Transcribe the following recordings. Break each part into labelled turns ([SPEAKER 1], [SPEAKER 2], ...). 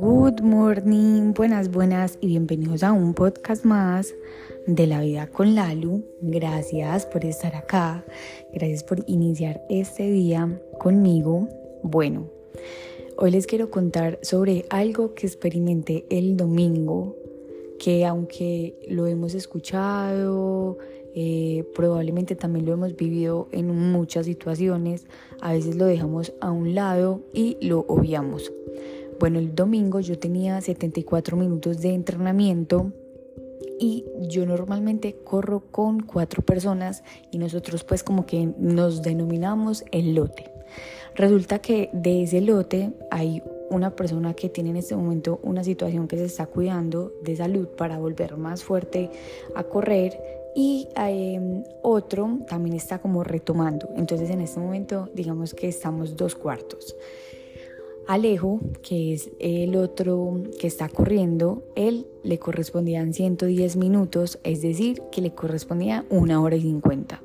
[SPEAKER 1] Good morning, buenas, buenas y bienvenidos a un podcast más de la vida con Lalu. Gracias por estar acá, gracias por iniciar este día conmigo. Bueno, hoy les quiero contar sobre algo que experimenté el domingo, que aunque lo hemos escuchado, eh, probablemente también lo hemos vivido en muchas situaciones, a veces lo dejamos a un lado y lo obviamos. Bueno, el domingo yo tenía 74 minutos de entrenamiento y yo normalmente corro con cuatro personas y nosotros pues como que nos denominamos el lote. Resulta que de ese lote hay una persona que tiene en este momento una situación que se está cuidando de salud para volver más fuerte a correr y em, otro también está como retomando. Entonces en este momento digamos que estamos dos cuartos. Alejo, que es el otro que está corriendo, él le correspondían 110 minutos, es decir, que le correspondía una hora y 50.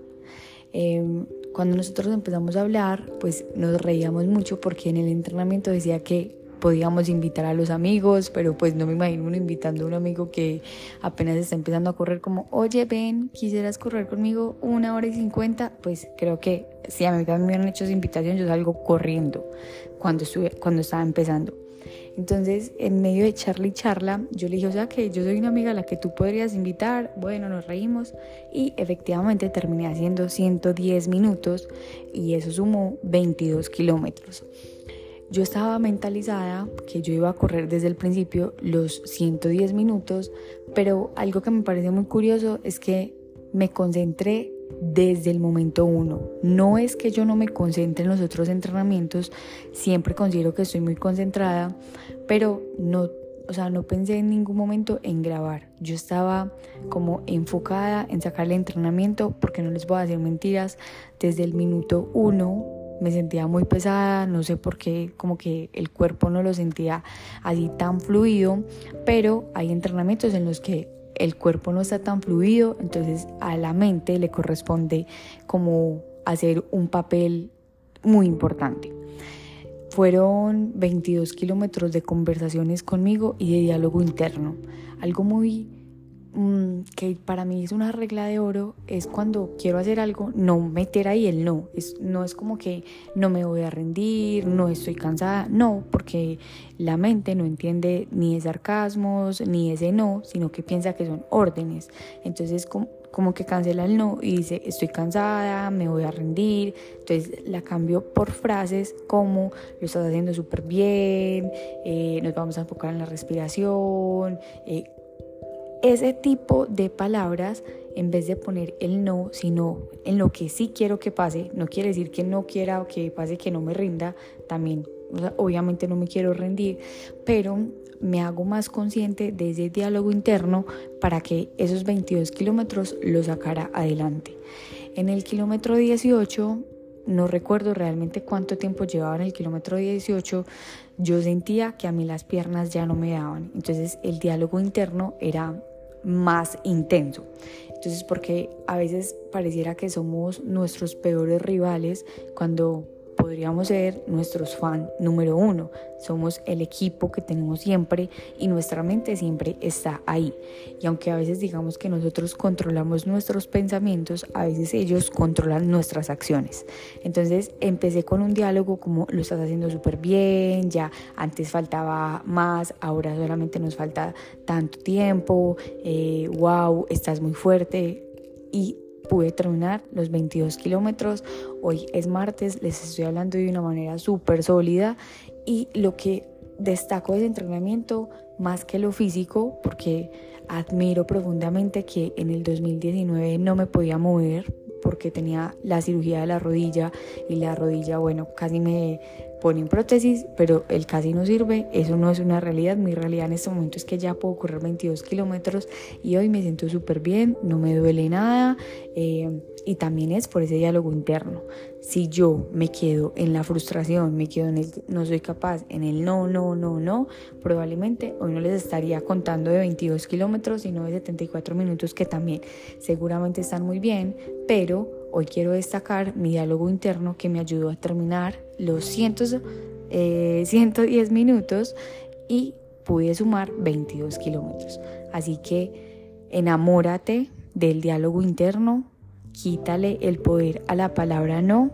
[SPEAKER 1] Em, cuando nosotros empezamos a hablar, pues nos reíamos mucho porque en el entrenamiento decía que podíamos invitar a los amigos, pero pues no me imagino uno invitando a un amigo que apenas está empezando a correr como, oye, ven, quisieras correr conmigo una hora y cincuenta, pues creo que si a mí también me han hecho esa invitación, yo salgo corriendo cuando, estuve, cuando estaba empezando. Entonces, en medio de charla y charla, yo le dije, o sea, que yo soy una amiga a la que tú podrías invitar. Bueno, nos reímos y efectivamente terminé haciendo 110 minutos y eso sumó 22 kilómetros. Yo estaba mentalizada que yo iba a correr desde el principio los 110 minutos, pero algo que me parece muy curioso es que me concentré desde el momento uno. No es que yo no me concentre en los otros entrenamientos, siempre considero que estoy muy concentrada, pero no, o sea, no pensé en ningún momento en grabar. Yo estaba como enfocada en sacar el entrenamiento, porque no les voy a decir mentiras, desde el minuto uno me sentía muy pesada, no sé por qué, como que el cuerpo no lo sentía así tan fluido, pero hay entrenamientos en los que el cuerpo no está tan fluido, entonces a la mente le corresponde como hacer un papel muy importante. Fueron 22 kilómetros de conversaciones conmigo y de diálogo interno, algo muy que para mí es una regla de oro es cuando quiero hacer algo, no meter ahí el no. Es, no es como que no me voy a rendir, no estoy cansada, no, porque la mente no entiende ni de sarcasmos ni ese no, sino que piensa que son órdenes. Entonces, como, como que cancela el no y dice estoy cansada, me voy a rendir. Entonces la cambio por frases como lo estás haciendo súper bien, eh, nos vamos a enfocar en la respiración. Eh, ese tipo de palabras, en vez de poner el no, sino en lo que sí quiero que pase, no quiere decir que no quiera que pase que no me rinda, también obviamente no me quiero rendir, pero me hago más consciente de ese diálogo interno para que esos 22 kilómetros lo sacara adelante. En el kilómetro 18 no recuerdo realmente cuánto tiempo llevaba en el kilómetro 18, yo sentía que a mí las piernas ya no me daban. Entonces el diálogo interno era más intenso. Entonces, porque a veces pareciera que somos nuestros peores rivales cuando podríamos ser nuestros fans número uno. Somos el equipo que tenemos siempre y nuestra mente siempre está ahí. Y aunque a veces digamos que nosotros controlamos nuestros pensamientos, a veces ellos controlan nuestras acciones. Entonces empecé con un diálogo como lo estás haciendo súper bien, ya antes faltaba más, ahora solamente nos falta tanto tiempo, eh, wow, estás muy fuerte. Y pude terminar los 22 kilómetros. Hoy es martes, les estoy hablando de una manera súper sólida y lo que destaco de ese entrenamiento más que lo físico, porque admiro profundamente que en el 2019 no me podía mover porque tenía la cirugía de la rodilla y la rodilla, bueno, casi me ponen prótesis, pero el casi no sirve, eso no es una realidad, mi realidad en este momento es que ya puedo correr 22 kilómetros y hoy me siento súper bien, no me duele nada eh, y también es por ese diálogo interno. Si yo me quedo en la frustración, me quedo en el no soy capaz, en el no, no, no, no, probablemente hoy no les estaría contando de 22 kilómetros, sino de 74 minutos que también seguramente están muy bien, pero Hoy quiero destacar mi diálogo interno que me ayudó a terminar los 110 eh, minutos y pude sumar 22 kilómetros. Así que enamórate del diálogo interno, quítale el poder a la palabra no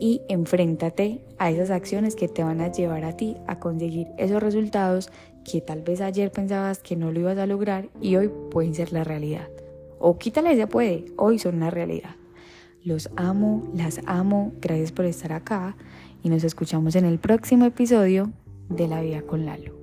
[SPEAKER 1] y enfréntate a esas acciones que te van a llevar a ti a conseguir esos resultados que tal vez ayer pensabas que no lo ibas a lograr y hoy pueden ser la realidad. O quítale ese puede, hoy son una realidad. Los amo, las amo, gracias por estar acá y nos escuchamos en el próximo episodio de La Vida con Lalo.